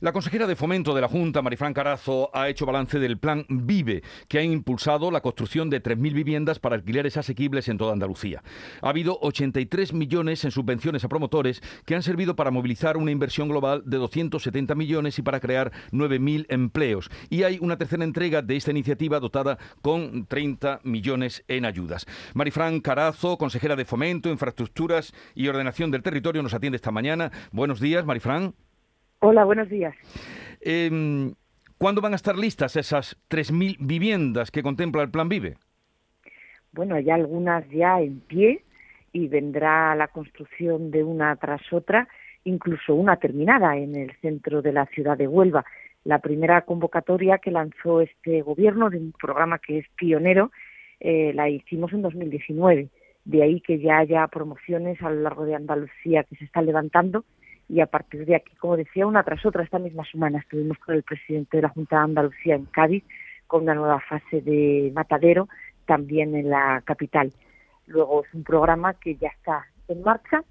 La consejera de Fomento de la Junta, Marifran Carazo, ha hecho balance del plan Vive, que ha impulsado la construcción de 3.000 viviendas para alquileres asequibles en toda Andalucía. Ha habido 83 millones en subvenciones a promotores que han servido para movilizar una inversión global de 270 millones y para crear 9.000 empleos. Y hay una tercera entrega de esta iniciativa dotada con 30 millones en ayudas. Marifran Carazo, consejera de Fomento, Infraestructuras y Ordenación del Territorio, nos atiende esta mañana. Buenos días, Marifran. Hola, buenos días. Eh, ¿Cuándo van a estar listas esas 3.000 viviendas que contempla el Plan Vive? Bueno, hay algunas ya en pie y vendrá la construcción de una tras otra, incluso una terminada en el centro de la ciudad de Huelva. La primera convocatoria que lanzó este gobierno de un programa que es pionero eh, la hicimos en 2019. De ahí que ya haya promociones a lo largo de Andalucía que se están levantando y a partir de aquí, como decía, una tras otra, esta misma semana estuvimos con el presidente de la Junta de Andalucía en Cádiz, con una nueva fase de matadero también en la capital. Luego es un programa que ya está en marcha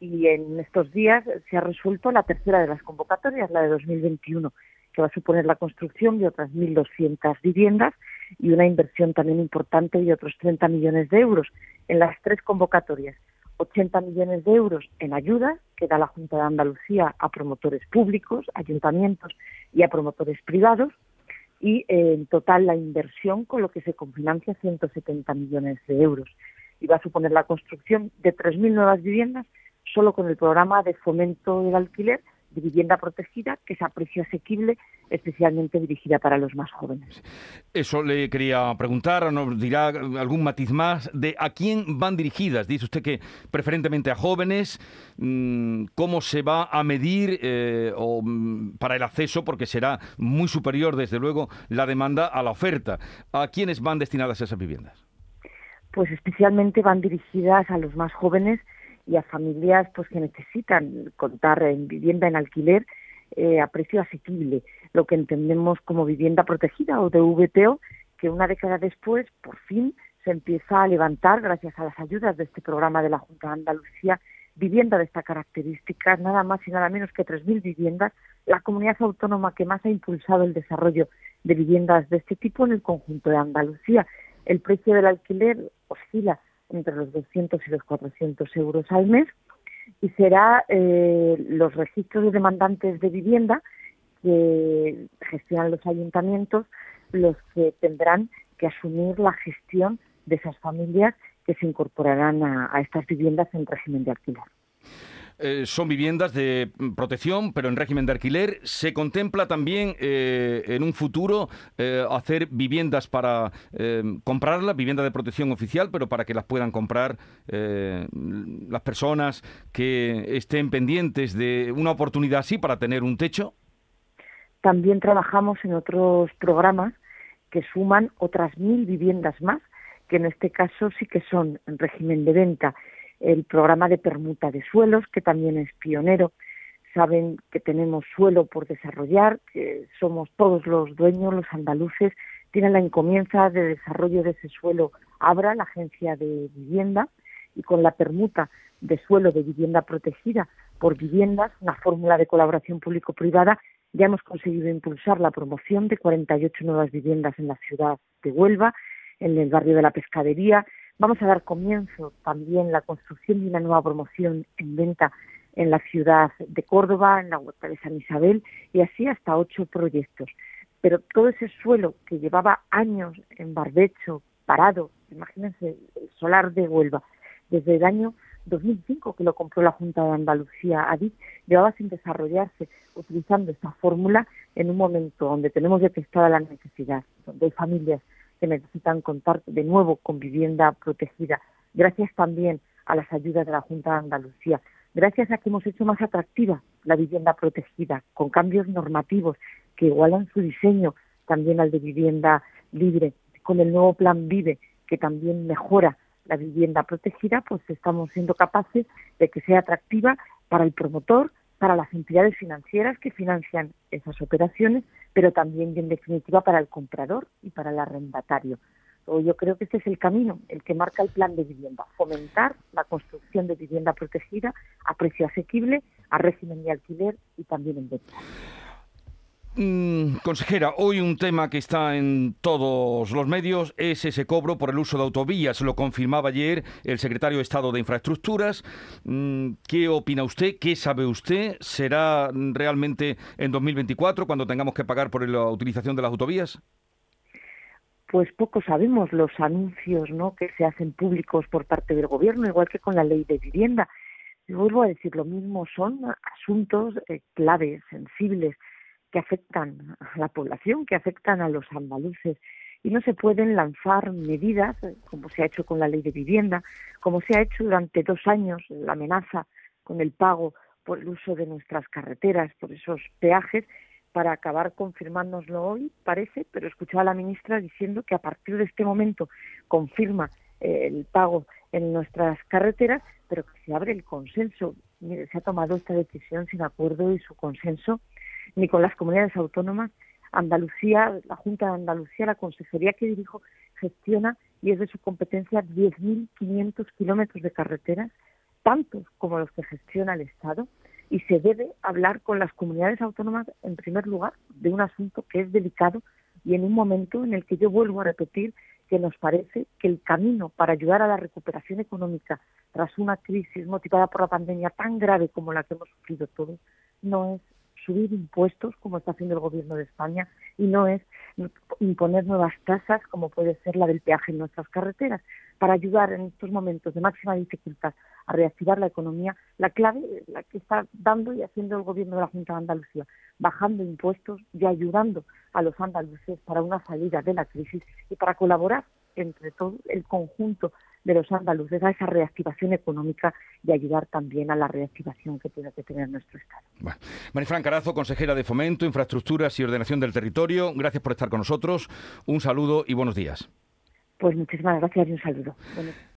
y en estos días se ha resuelto la tercera de las convocatorias, la de 2021, que va a suponer la construcción de otras 1.200 viviendas y una inversión también importante de otros 30 millones de euros en las tres convocatorias 80 millones de euros en ayudas que da la Junta de Andalucía a promotores públicos, ayuntamientos y a promotores privados y eh, en total la inversión con lo que se confinancia 170 millones de euros. Y va a suponer la construcción de 3.000 nuevas viviendas solo con el programa de fomento del alquiler de vivienda protegida que es a precio asequible, especialmente dirigida para los más jóvenes. Eso le quería preguntar, nos dirá algún matiz más de a quién van dirigidas. Dice usted que preferentemente a jóvenes. Mm, ¿Cómo se va a medir eh, o, mm, para el acceso? Porque será muy superior, desde luego, la demanda a la oferta. ¿A quiénes van destinadas esas viviendas? Pues especialmente van dirigidas a los más jóvenes y a familias pues que necesitan contar en vivienda en alquiler eh, a precio asequible, lo que entendemos como vivienda protegida o de VTO, que una década después, por fin, se empieza a levantar, gracias a las ayudas de este programa de la Junta de Andalucía, vivienda de esta característica, nada más y nada menos que 3.000 viviendas, la comunidad autónoma que más ha impulsado el desarrollo de viviendas de este tipo en el conjunto de Andalucía. El precio del alquiler oscila entre los 200 y los 400 euros al mes y será eh, los registros de demandantes de vivienda que gestionan los ayuntamientos los que tendrán que asumir la gestión de esas familias que se incorporarán a estas viviendas en régimen de alquiler. Eh, son viviendas de protección, pero en régimen de alquiler. ¿Se contempla también eh, en un futuro eh, hacer viviendas para comprarlas, vivienda de protección oficial, pero para que las puedan comprar las personas que estén pendientes de una oportunidad así para tener un techo? También trabajamos en otros programas que suman otras mil viviendas más, que en este caso sí que son en régimen de venta el programa de permuta de suelos, que también es pionero. Saben que tenemos suelo por desarrollar, que somos todos los dueños, los andaluces, tienen la encomienda de desarrollo de ese suelo Abra, la agencia de vivienda, y con la permuta de suelo de vivienda protegida por viviendas, una fórmula de colaboración público-privada, ya hemos conseguido impulsar la promoción de 48 nuevas viviendas en la ciudad de Huelva, en el barrio de la Pescadería, Vamos a dar comienzo también la construcción de una nueva promoción en venta en la ciudad de Córdoba, en la huerta de San Isabel, y así hasta ocho proyectos. Pero todo ese suelo que llevaba años en barbecho, parado, imagínense, el solar de Huelva, desde el año 2005 que lo compró la Junta de Andalucía ADI, llevaba sin desarrollarse utilizando esta fórmula en un momento donde tenemos detectada la necesidad, donde hay familias que necesitan contar de nuevo con vivienda protegida, gracias también a las ayudas de la Junta de Andalucía, gracias a que hemos hecho más atractiva la vivienda protegida, con cambios normativos que igualan su diseño también al de vivienda libre, con el nuevo plan Vive, que también mejora la vivienda protegida, pues estamos siendo capaces de que sea atractiva para el promotor, para las entidades financieras que financian esas operaciones, pero también en definitiva para el comprador y para el arrendatario. Yo creo que este es el camino, el que marca el plan de vivienda, fomentar la construcción de vivienda protegida a precio asequible, a régimen de alquiler y también en venta. Mm, consejera, hoy un tema que está en todos los medios es ese cobro por el uso de autovías. Lo confirmaba ayer el secretario de Estado de Infraestructuras. Mm, ¿Qué opina usted? ¿Qué sabe usted? ¿Será realmente en 2024 cuando tengamos que pagar por la utilización de las autovías? Pues poco sabemos los anuncios ¿no? que se hacen públicos por parte del Gobierno, igual que con la ley de vivienda. Y vuelvo a decir lo mismo, son asuntos eh, claves, sensibles que afectan a la población, que afectan a los andaluces. Y no se pueden lanzar medidas, como se ha hecho con la ley de vivienda, como se ha hecho durante dos años la amenaza con el pago por el uso de nuestras carreteras, por esos peajes, para acabar confirmándonoslo hoy, parece, pero escuchaba a la ministra diciendo que a partir de este momento confirma eh, el pago en nuestras carreteras, pero que se abre el consenso. Mire, se ha tomado esta decisión sin acuerdo y su consenso ni con las comunidades autónomas. Andalucía, la Junta de Andalucía, la consejería que dirijo, gestiona y es de su competencia 10.500 kilómetros de carreteras, tantos como los que gestiona el Estado, y se debe hablar con las comunidades autónomas, en primer lugar, de un asunto que es delicado y en un momento en el que yo vuelvo a repetir que nos parece que el camino para ayudar a la recuperación económica tras una crisis motivada por la pandemia tan grave como la que hemos sufrido todos no es subir impuestos, como está haciendo el Gobierno de España, y no es imponer nuevas tasas, como puede ser la del peaje en nuestras carreteras. Para ayudar en estos momentos de máxima dificultad a reactivar la economía, la clave la que está dando y haciendo el Gobierno de la Junta de Andalucía, bajando impuestos y ayudando a los andaluces para una salida de la crisis y para colaborar entre todo el conjunto de los andaluces a esa reactivación económica y ayudar también a la reactivación que tiene que tener nuestro Estado. Bueno. Marifran Carazo, consejera de Fomento, Infraestructuras y Ordenación del Territorio, gracias por estar con nosotros. Un saludo y buenos días. Pues muchísimas gracias y un saludo.